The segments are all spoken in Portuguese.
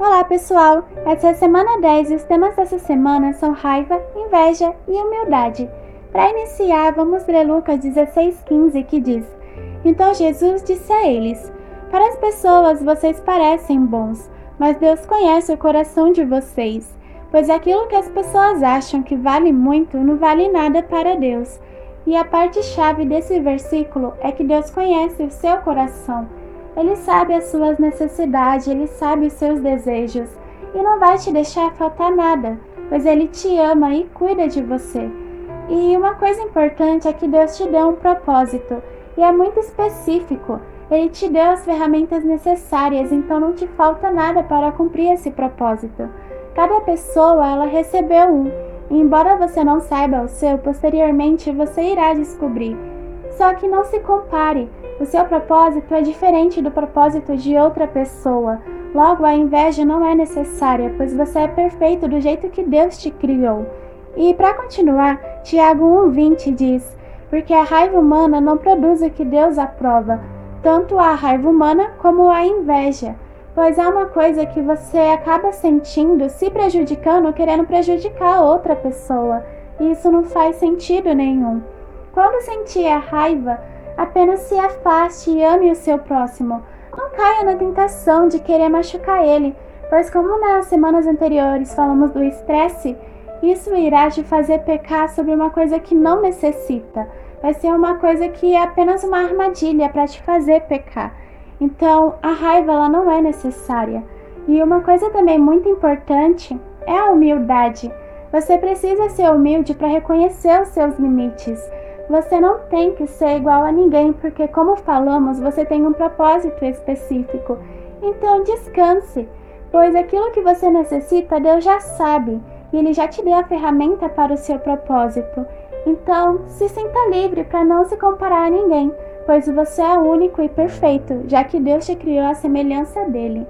Olá, pessoal! Essa é a semana 10 e os temas dessa semana são raiva, inveja e humildade. Para iniciar, vamos ler Lucas 16,15 que diz: Então Jesus disse a eles: Para as pessoas vocês parecem bons, mas Deus conhece o coração de vocês, pois aquilo que as pessoas acham que vale muito não vale nada para Deus. E a parte-chave desse versículo é que Deus conhece o seu coração ele sabe as suas necessidades, ele sabe os seus desejos e não vai te deixar faltar nada, pois ele te ama e cuida de você. E uma coisa importante é que Deus te deu um propósito e é muito específico. Ele te deu as ferramentas necessárias, então não te falta nada para cumprir esse propósito. Cada pessoa ela recebeu um, e embora você não saiba o seu, posteriormente você irá descobrir. Só que não se compare, o seu propósito é diferente do propósito de outra pessoa. Logo, a inveja não é necessária, pois você é perfeito do jeito que Deus te criou. E para continuar, Tiago 1:20 diz: Porque a raiva humana não produz o que Deus aprova, tanto a raiva humana como a inveja. Pois há uma coisa que você acaba sentindo, se prejudicando, querendo prejudicar outra pessoa. E isso não faz sentido nenhum. Quando sentir a raiva, Apenas se afaste e ame o seu próximo. Não caia na tentação de querer machucar ele, pois, como nas semanas anteriores falamos do estresse, isso irá te fazer pecar sobre uma coisa que não necessita. Vai ser uma coisa que é apenas uma armadilha para te fazer pecar. Então, a raiva ela não é necessária. E uma coisa também muito importante é a humildade. Você precisa ser humilde para reconhecer os seus limites. Você não tem que ser igual a ninguém, porque, como falamos, você tem um propósito específico. Então, descanse, pois aquilo que você necessita, Deus já sabe e Ele já te deu a ferramenta para o seu propósito. Então, se sinta livre para não se comparar a ninguém, pois você é único e perfeito, já que Deus te criou à semelhança dele.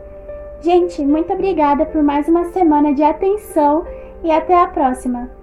Gente, muito obrigada por mais uma semana de atenção e até a próxima!